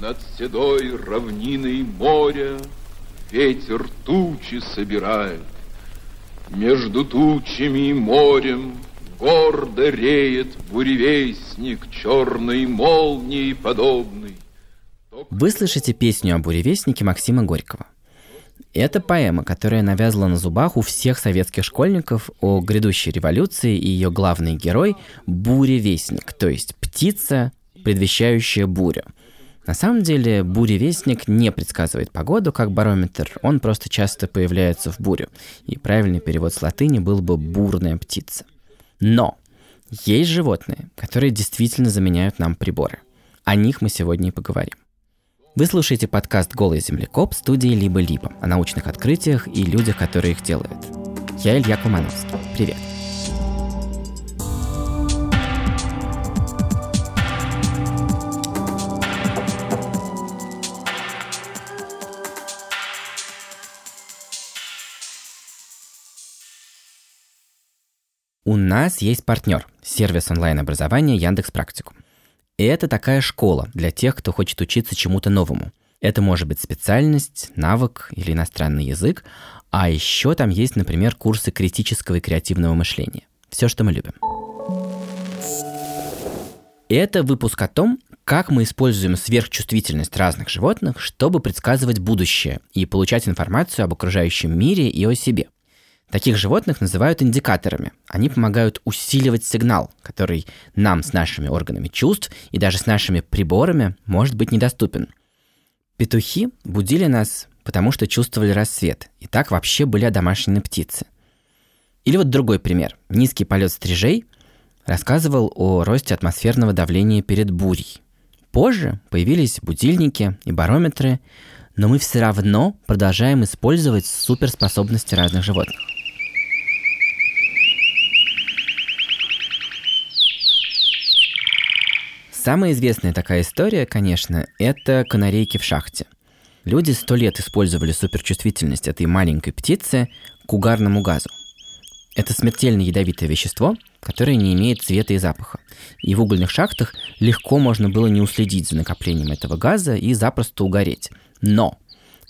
Над седой равниной моря Ветер тучи собирает. Между тучами и морем Гордо реет буревестник Черной молнии подобный. Вы слышите песню о буревестнике Максима Горького. Это поэма, которая навязла на зубах у всех советских школьников о грядущей революции и ее главный герой – буревестник, то есть птица, предвещающая бурю. На самом деле буревестник не предсказывает погоду как барометр, он просто часто появляется в бурю. И правильный перевод с латыни был бы «бурная птица». Но есть животные, которые действительно заменяют нам приборы. О них мы сегодня и поговорим. Вы слушаете подкаст «Голый землекоп» студии «Либо-либо» о научных открытиях и людях, которые их делают. Я Илья Кумановский. Привет. У нас есть партнер – сервис онлайн-образования Яндекс Практикум. И это такая школа для тех, кто хочет учиться чему-то новому. Это может быть специальность, навык или иностранный язык, а еще там есть, например, курсы критического и креативного мышления. Все, что мы любим. Это выпуск о том, как мы используем сверхчувствительность разных животных, чтобы предсказывать будущее и получать информацию об окружающем мире и о себе – Таких животных называют индикаторами. Они помогают усиливать сигнал, который нам с нашими органами чувств и даже с нашими приборами может быть недоступен. Петухи будили нас, потому что чувствовали рассвет, и так вообще были домашние птицы. Или вот другой пример. Низкий полет стрижей рассказывал о росте атмосферного давления перед бурей. Позже появились будильники и барометры, но мы все равно продолжаем использовать суперспособности разных животных. Самая известная такая история, конечно, это канарейки в шахте. Люди сто лет использовали суперчувствительность этой маленькой птицы к угарному газу. Это смертельно ядовитое вещество, которое не имеет цвета и запаха. И в угольных шахтах легко можно было не уследить за накоплением этого газа и запросто угореть. Но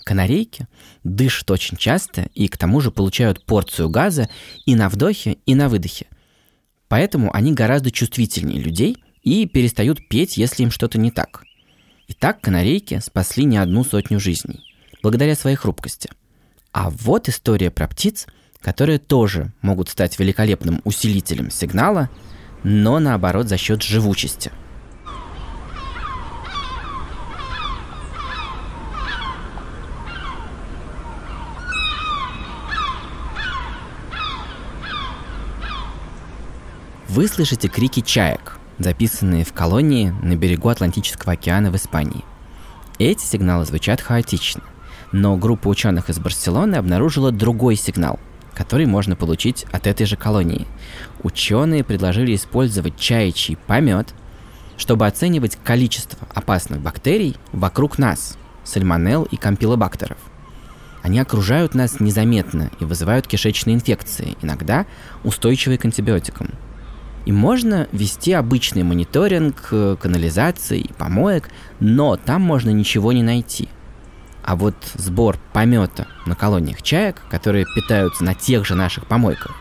канарейки дышат очень часто и к тому же получают порцию газа и на вдохе, и на выдохе. Поэтому они гораздо чувствительнее людей – и перестают петь, если им что-то не так. И так канарейки спасли не одну сотню жизней, благодаря своей хрупкости. А вот история про птиц, которые тоже могут стать великолепным усилителем сигнала, но наоборот за счет живучести. Вы слышите крики чаек – записанные в колонии на берегу Атлантического океана в Испании. Эти сигналы звучат хаотично, но группа ученых из Барселоны обнаружила другой сигнал, который можно получить от этой же колонии. Ученые предложили использовать чаячий помет, чтобы оценивать количество опасных бактерий вокруг нас, сальмонелл и кампилобактеров. Они окружают нас незаметно и вызывают кишечные инфекции, иногда устойчивые к антибиотикам – и можно вести обычный мониторинг э, канализации и помоек, но там можно ничего не найти. А вот сбор помета на колониях чаек, которые питаются на тех же наших помойках,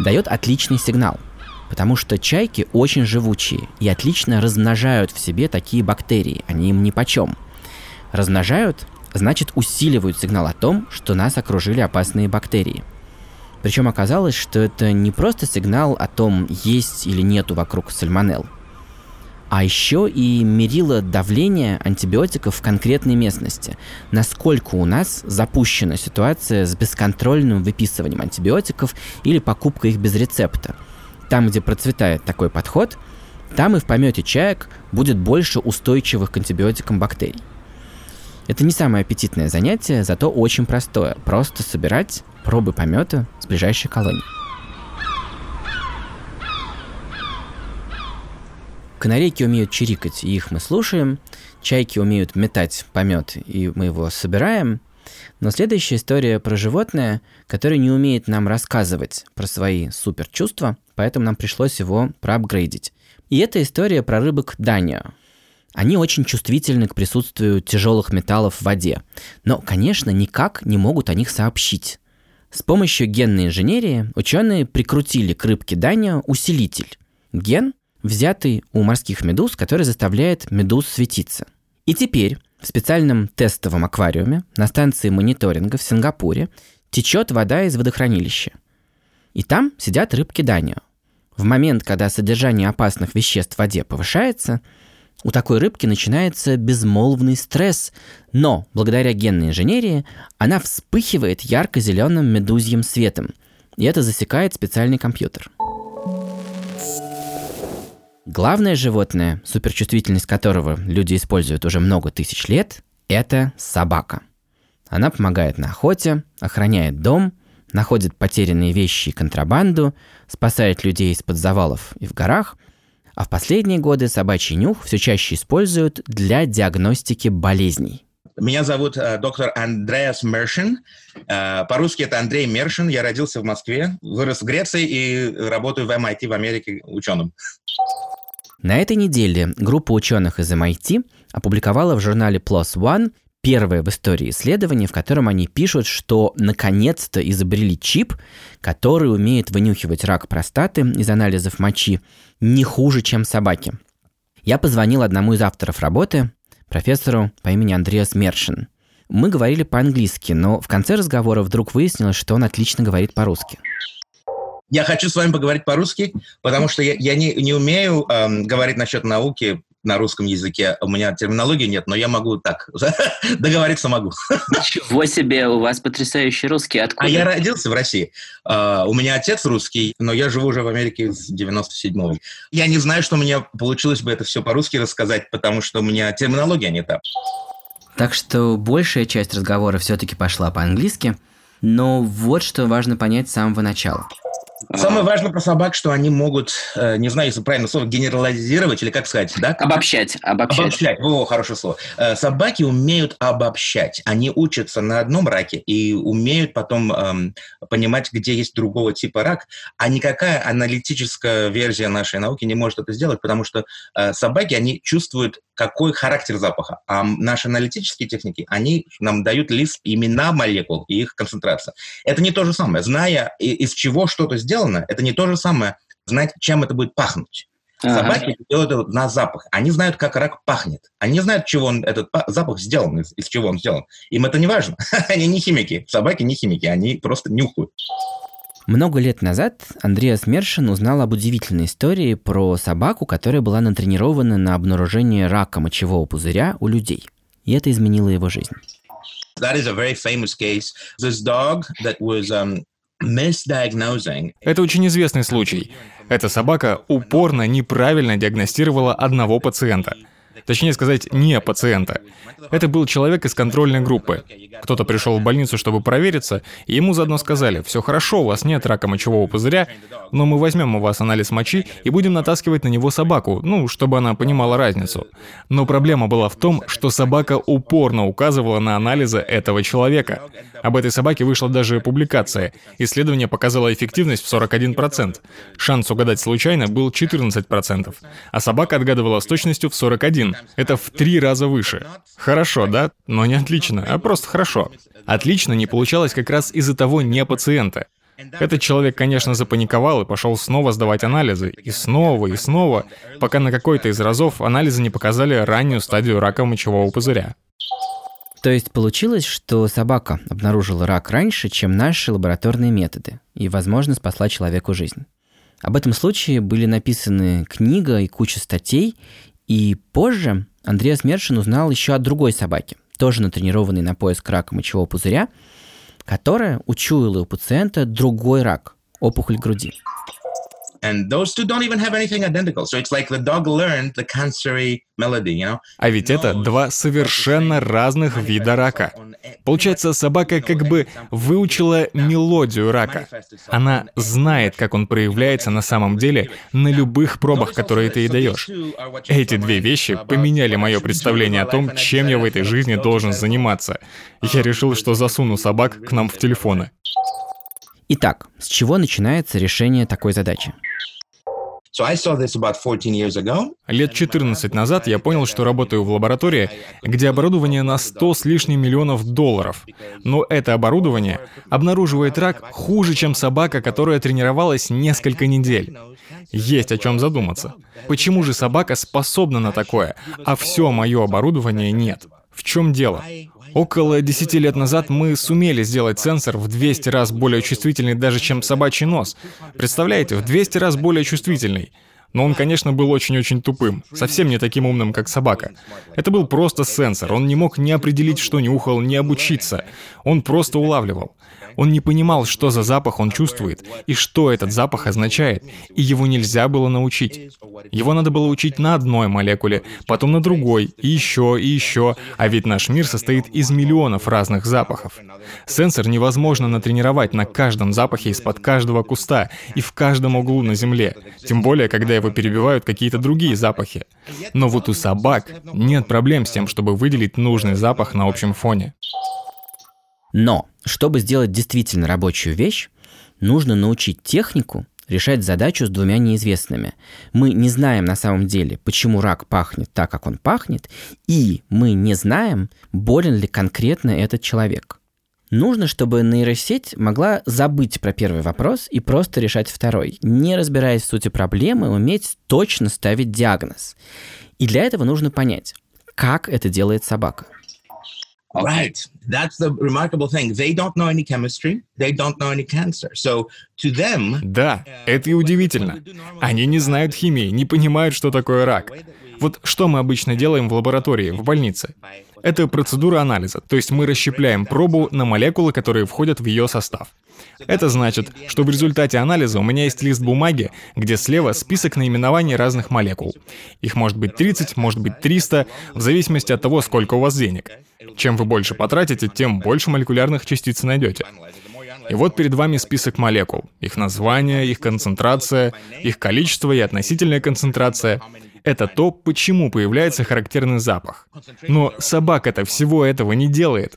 дает отличный сигнал, потому что чайки очень живучие и отлично размножают в себе такие бактерии, они им нипочем. Размножают, значит усиливают сигнал о том, что нас окружили опасные бактерии – причем оказалось, что это не просто сигнал о том, есть или нету вокруг сальмонелл, а еще и мерило давление антибиотиков в конкретной местности. Насколько у нас запущена ситуация с бесконтрольным выписыванием антибиотиков или покупкой их без рецепта. Там, где процветает такой подход, там и в помете чаек будет больше устойчивых к антибиотикам бактерий. Это не самое аппетитное занятие, зато очень простое. Просто собирать пробы помета с ближайшей колонии. Канарейки умеют чирикать, и их мы слушаем. Чайки умеют метать помет, и мы его собираем. Но следующая история про животное, которое не умеет нам рассказывать про свои суперчувства, поэтому нам пришлось его проапгрейдить. И это история про рыбок Данио. Они очень чувствительны к присутствию тяжелых металлов в воде, но, конечно, никак не могут о них сообщить. С помощью генной инженерии ученые прикрутили к рыбке Данио усилитель. Ген, взятый у морских медуз, который заставляет медуз светиться. И теперь в специальном тестовом аквариуме на станции мониторинга в Сингапуре течет вода из водохранилища. И там сидят рыбки Данио. В момент, когда содержание опасных веществ в воде повышается, у такой рыбки начинается безмолвный стресс, но благодаря генной инженерии она вспыхивает ярко-зеленым медузьим светом, и это засекает специальный компьютер. Главное животное, суперчувствительность которого люди используют уже много тысяч лет, это собака. Она помогает на охоте, охраняет дом, находит потерянные вещи и контрабанду, спасает людей из-под завалов и в горах – а в последние годы собачий нюх все чаще используют для диагностики болезней. Меня зовут э, доктор Андреас Мершин. Э, по-русски это Андрей Мершин. Я родился в Москве, вырос в Греции и работаю в MIT в Америке ученым. На этой неделе группа ученых из MIT опубликовала в журнале PLOS ONE первое в истории исследование, в котором они пишут, что наконец-то изобрели чип, который умеет вынюхивать рак простаты из анализов мочи не хуже, чем собаки. Я позвонил одному из авторов работы, профессору по имени Андреас Мершин. Мы говорили по-английски, но в конце разговора вдруг выяснилось, что он отлично говорит по-русски. Я хочу с вами поговорить по-русски, потому что я, я не, не умею эм, говорить насчет науки на русском языке. У меня терминологии нет, но я могу так договориться могу. Ничего себе, у вас потрясающий русский. Откуда? А я родился в России. Uh, у меня отец русский, но я живу уже в Америке с 97-го. Я не знаю, что у меня получилось бы это все по-русски рассказать, потому что у меня терминология не та. Так что большая часть разговора все-таки пошла по-английски, но вот что важно понять с самого начала – Самое важное про собак, что они могут, э, не знаю, если правильно слово, генерализировать или как сказать, да? Обобщать. Обобщать. Обобщать. О, хорошее слово. Э, собаки умеют обобщать. Они учатся на одном раке и умеют потом эм, понимать, где есть другого типа рак. А никакая аналитическая версия нашей науки не может это сделать, потому что э, собаки, они чувствуют какой характер запаха. А наши аналитические техники, они нам дают лист имена молекул и их концентрация. Это не то же самое. Зная, из чего что-то сделано, это не то же самое знать, чем это будет пахнуть. Ага. Собаки делают это на запах. Они знают, как рак пахнет. Они знают, чего он, этот запах сделан, из, из чего он сделан. Им это не важно. они не химики. Собаки не химики, они просто нюхают. Много лет назад Андреас Мершин узнал об удивительной истории про собаку, которая была натренирована на обнаружение рака мочевого пузыря у людей. И это изменило его жизнь. That is a very famous case. This dog that was um, это очень известный случай. Эта собака упорно неправильно диагностировала одного пациента – Точнее сказать, не пациента. Это был человек из контрольной группы. Кто-то пришел в больницу, чтобы провериться, и ему заодно сказали, все хорошо, у вас нет рака мочевого пузыря, но мы возьмем у вас анализ мочи и будем натаскивать на него собаку, ну, чтобы она понимала разницу. Но проблема была в том, что собака упорно указывала на анализы этого человека. Об этой собаке вышла даже публикация. Исследование показало эффективность в 41%. Шанс угадать случайно был 14%, а собака отгадывала с точностью в 41%. Это в три раза выше. Хорошо, да? Но не отлично, а просто хорошо. Отлично не получалось как раз из-за того не пациента. Этот человек, конечно, запаниковал и пошел снова сдавать анализы. И снова, и снова, пока на какой-то из разов анализы не показали раннюю стадию рака мочевого пузыря. То есть получилось, что собака обнаружила рак раньше, чем наши лабораторные методы, и, возможно, спасла человеку жизнь. Об этом случае были написаны книга и куча статей, и позже Андреас Мершин узнал еще о другой собаке, тоже натренированной на поиск рака мочевого пузыря, которая учуяла у пациента другой рак – опухоль груди. А ведь это два совершенно разных вида рака. Получается, собака как бы выучила мелодию рака. Она знает, как он проявляется на самом деле на любых пробах, которые ты ей даешь. Эти две вещи поменяли мое представление о том, чем я в этой жизни должен заниматься. Я решил, что засуну собак к нам в телефоны. Итак, с чего начинается решение такой задачи? Лет 14 назад я понял, что работаю в лаборатории, где оборудование на 100 с лишним миллионов долларов. Но это оборудование обнаруживает рак хуже, чем собака, которая тренировалась несколько недель. Есть о чем задуматься. Почему же собака способна на такое, а все мое оборудование нет? В чем дело? Около 10 лет назад мы сумели сделать сенсор в 200 раз более чувствительный даже, чем собачий нос. Представляете, в 200 раз более чувствительный. Но он, конечно, был очень-очень тупым, совсем не таким умным, как собака. Это был просто сенсор, он не мог ни определить, что нюхал, ни обучиться. Он просто улавливал. Он не понимал, что за запах он чувствует, и что этот запах означает, и его нельзя было научить. Его надо было учить на одной молекуле, потом на другой, и еще, и еще, а ведь наш мир состоит из миллионов разных запахов. Сенсор невозможно натренировать на каждом запахе из-под каждого куста и в каждом углу на Земле, тем более, когда его перебивают какие-то другие запахи. Но вот у собак нет проблем с тем, чтобы выделить нужный запах на общем фоне. Но, чтобы сделать действительно рабочую вещь, нужно научить технику решать задачу с двумя неизвестными. Мы не знаем на самом деле, почему рак пахнет так, как он пахнет, и мы не знаем, болен ли конкретно этот человек. Нужно, чтобы нейросеть могла забыть про первый вопрос и просто решать второй, не разбираясь в сути проблемы, уметь точно ставить диагноз. И для этого нужно понять, как это делает собака. Right. That's the remarkable thing. They don't know any chemistry. They don't know any cancer. So to them... Да, это и удивительно. Они не знают химии, не понимают, что такое рак. Вот что мы обычно делаем в лаборатории, в больнице? Это процедура анализа, то есть мы расщепляем пробу на молекулы, которые входят в ее состав. Это значит, что в результате анализа у меня есть лист бумаги, где слева список наименований разных молекул. Их может быть 30, может быть 300, в зависимости от того, сколько у вас денег. Чем вы больше потратите, тем больше молекулярных частиц найдете. И вот перед вами список молекул. Их название, их концентрация, их количество и относительная концентрация — это то, почему появляется характерный запах. Но собака-то всего этого не делает.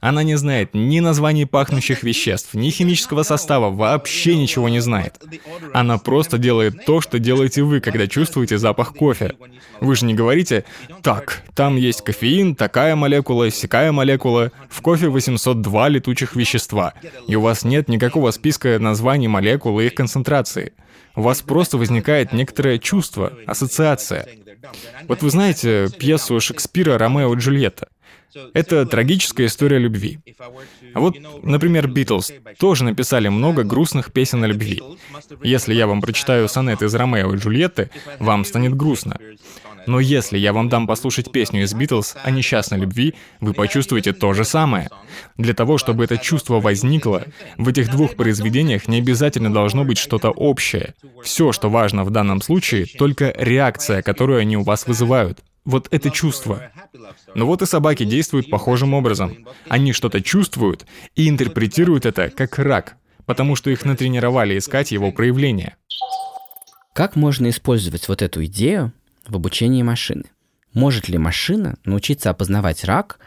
Она не знает ни названий пахнущих веществ, ни химического состава, вообще ничего не знает. Она просто делает то, что делаете вы, когда чувствуете запах кофе. Вы же не говорите, так, там есть кофеин, такая молекула, сякая молекула, в кофе 802 летучих вещества, и у вас нет никакого списка названий молекул и их концентрации у вас просто возникает некоторое чувство, ассоциация. Вот вы знаете пьесу Шекспира «Ромео и Джульетта»? Это трагическая история любви. А вот, например, Битлз тоже написали много грустных песен о любви. Если я вам прочитаю сонет из Ромео и Джульетты, вам станет грустно. Но если я вам дам послушать песню из Битлз о несчастной любви, вы почувствуете то же самое. Для того, чтобы это чувство возникло, в этих двух произведениях не обязательно должно быть что-то общее. Все, что важно в данном случае, только реакция, которую они у вас вызывают. Вот это чувство. Но вот и собаки действуют похожим образом. Они что-то чувствуют и интерпретируют это как рак, потому что их натренировали искать его проявление. Как можно использовать вот эту идею в обучении машины. Может ли машина научиться опознавать рак,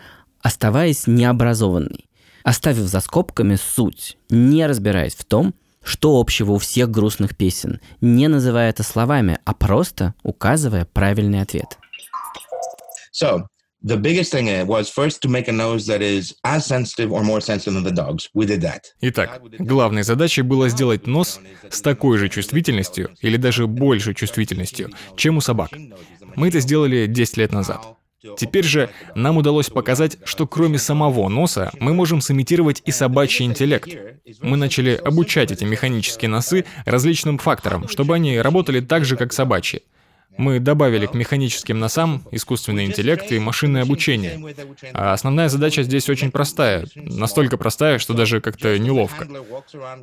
оставаясь необразованной, оставив за скобками суть, не разбираясь в том, что общего у всех грустных песен, не называя это словами, а просто указывая правильный ответ. So, the biggest thing was first to make a nose that is as sensitive or more sensitive than the dogs. We did that. Итак, главной задачей было сделать нос с такой же чувствительностью или даже большей чувствительностью, чем у собак. Мы это сделали 10 лет назад. Теперь же нам удалось показать, что кроме самого носа мы можем сымитировать и собачий интеллект. Мы начали обучать эти механические носы различным факторам, чтобы они работали так же, как собачьи. Мы добавили к механическим носам искусственный интеллект и машинное обучение. А основная задача здесь очень простая. Настолько простая, что даже как-то неловко.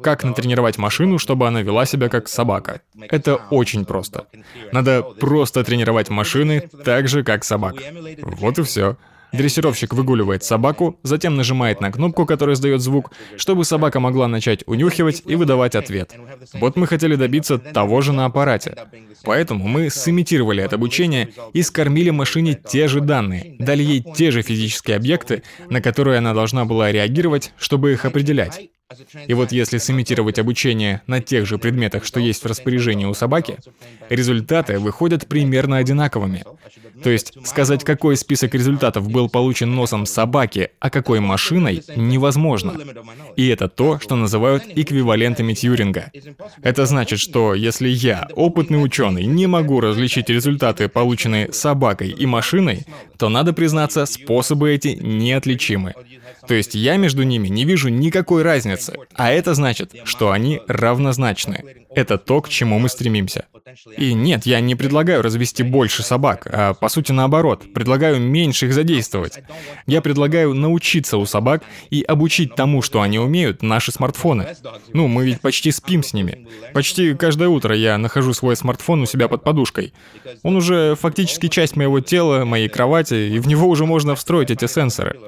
Как натренировать машину, чтобы она вела себя как собака? Это очень просто. Надо просто тренировать машины так же, как собак. Вот и все. Дрессировщик выгуливает собаку, затем нажимает на кнопку, которая издает звук, чтобы собака могла начать унюхивать и выдавать ответ. Вот мы хотели добиться того же на аппарате. Поэтому мы сымитировали это обучение и скормили машине те же данные, дали ей те же физические объекты, на которые она должна была реагировать, чтобы их определять. И вот если сымитировать обучение на тех же предметах, что есть в распоряжении у собаки, результаты выходят примерно одинаковыми. То есть сказать, какой список результатов был получен носом собаки, а какой машиной, невозможно. И это то, что называют эквивалентами Тьюринга. Это значит, что если я, опытный ученый, не могу различить результаты, полученные собакой и машиной, то надо признаться, способы эти неотличимы. То есть я между ними не вижу никакой разницы, а это значит, что они равнозначны. Это то, к чему мы стремимся. И нет, я не предлагаю развести больше собак, а по сути наоборот, предлагаю меньше их задействовать. Я предлагаю научиться у собак и обучить тому, что они умеют, наши смартфоны. Ну, мы ведь почти спим с ними. Почти каждое утро я нахожу свой смартфон у себя под подушкой. Он уже фактически часть моего тела, моей кровати, и в него уже можно встроить эти сенсоры.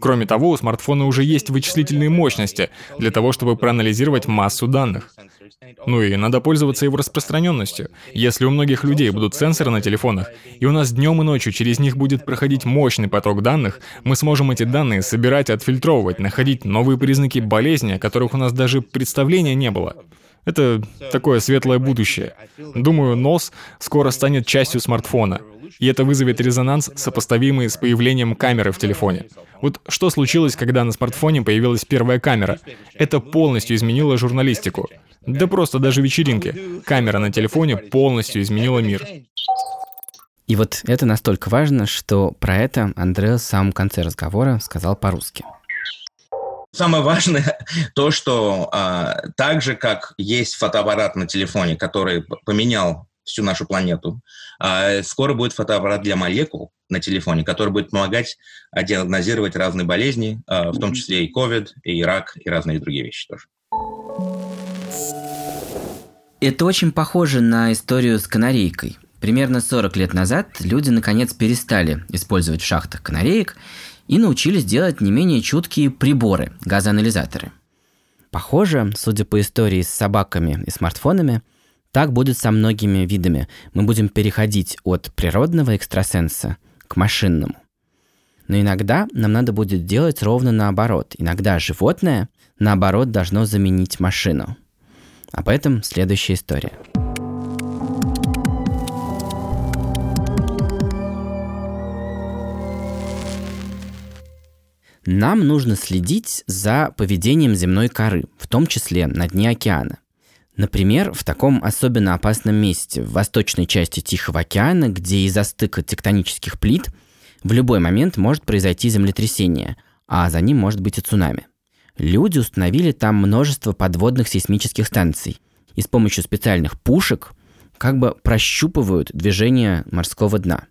Кроме того, у смартфона уже есть вычислительные мощности для того, чтобы проанализировать массу данных. Ну и надо пользоваться его распространенностью. Если у многих людей будут сенсоры на телефонах, и у нас днем и ночью через них будет проходить мощный поток данных, мы сможем эти данные собирать отфильтровывать, находить новые признаки болезни, о которых у нас даже представления не было. Это такое светлое будущее. Думаю, нос скоро станет частью смартфона. И это вызовет резонанс, сопоставимый с появлением камеры в телефоне. Вот что случилось, когда на смартфоне появилась первая камера? Это полностью изменило журналистику. Да просто даже вечеринки. Камера на телефоне полностью изменила мир. И вот это настолько важно, что про это Андреас в самом конце разговора сказал по-русски. Самое важное то, что а, так же, как есть фотоаппарат на телефоне, который поменял всю нашу планету, а, скоро будет фотоаппарат для молекул на телефоне, который будет помогать а, диагнозировать разные болезни, а, в том числе и COVID, и рак, и разные другие вещи тоже. Это очень похоже на историю с канарейкой. Примерно 40 лет назад люди наконец перестали использовать в шахтах канареек и научились делать не менее чуткие приборы, газоанализаторы. Похоже, судя по истории с собаками и смартфонами, так будет со многими видами. Мы будем переходить от природного экстрасенса к машинному. Но иногда нам надо будет делать ровно наоборот. Иногда животное, наоборот, должно заменить машину. Об этом следующая история. Нам нужно следить за поведением земной коры, в том числе на дне океана. Например, в таком особенно опасном месте, в восточной части Тихого океана, где из-за стыка тектонических плит в любой момент может произойти землетрясение, а за ним может быть и цунами. Люди установили там множество подводных сейсмических станций и с помощью специальных пушек как бы прощупывают движение морского дна.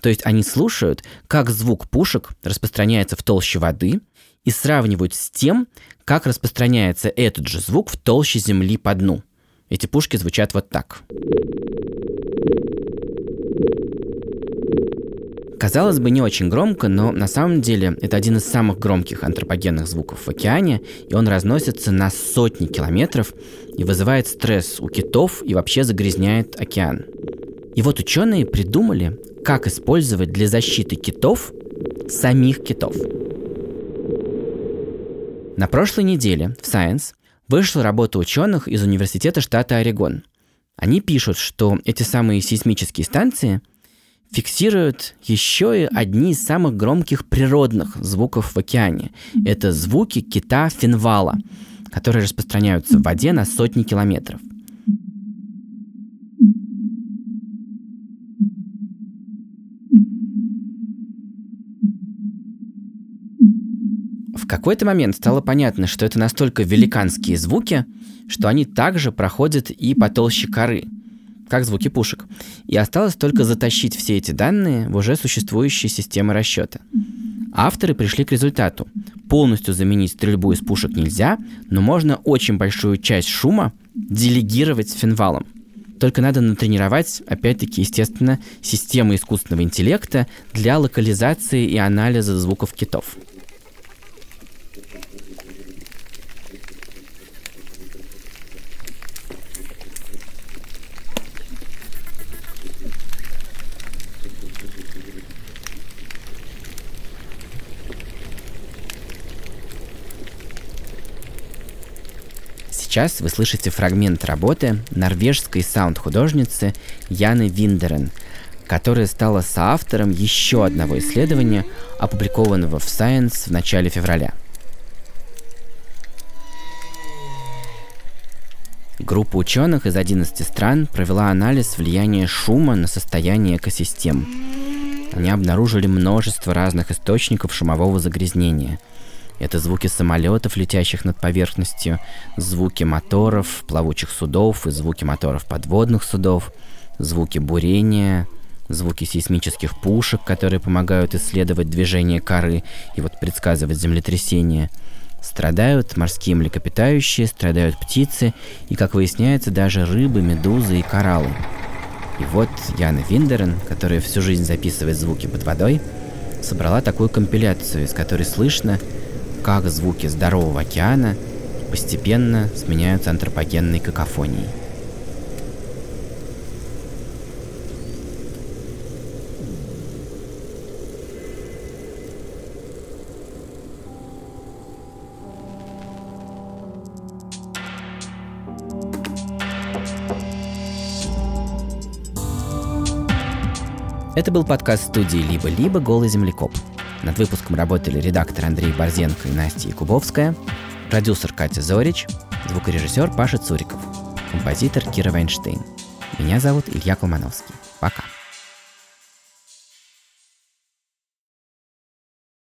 То есть они слушают, как звук пушек распространяется в толще воды и сравнивают с тем, как распространяется этот же звук в толще земли по дну. Эти пушки звучат вот так. Казалось бы, не очень громко, но на самом деле это один из самых громких антропогенных звуков в океане, и он разносится на сотни километров и вызывает стресс у китов и вообще загрязняет океан. И вот ученые придумали, как использовать для защиты китов самих китов. На прошлой неделе в Science вышла работа ученых из Университета штата Орегон. Они пишут, что эти самые сейсмические станции – фиксируют еще и одни из самых громких природных звуков в океане. Это звуки кита финвала, которые распространяются в воде на сотни километров. Какой-то момент стало понятно, что это настолько великанские звуки, что они также проходят и по толще коры – как звуки пушек. И осталось только затащить все эти данные в уже существующие системы расчета. Авторы пришли к результату. Полностью заменить стрельбу из пушек нельзя, но можно очень большую часть шума делегировать финвалом. Только надо натренировать, опять-таки, естественно, системы искусственного интеллекта для локализации и анализа звуков китов. Сейчас вы слышите фрагмент работы норвежской саунд-художницы Яны Виндерен, которая стала соавтором еще одного исследования, опубликованного в Science в начале февраля. Группа ученых из 11 стран провела анализ влияния шума на состояние экосистем. Они обнаружили множество разных источников шумового загрязнения – это звуки самолетов, летящих над поверхностью, звуки моторов, плавучих судов и звуки моторов подводных судов, звуки бурения, звуки сейсмических пушек, которые помогают исследовать движение коры и вот предсказывать землетрясения. Страдают морские млекопитающие, страдают птицы и, как выясняется, даже рыбы, медузы и кораллы. И вот Яна Виндерен, которая всю жизнь записывает звуки под водой, собрала такую компиляцию, из которой слышно, как звуки здорового океана постепенно сменяются антропогенной какофонией. Это был подкаст студии «Либо-либо. Голый землекоп». Над выпуском работали редактор Андрей Борзенко и Настя Якубовская, продюсер Катя Зорич, звукорежиссер Паша Цуриков, композитор Кира Вайнштейн. Меня зовут Илья Колмановский. Пока.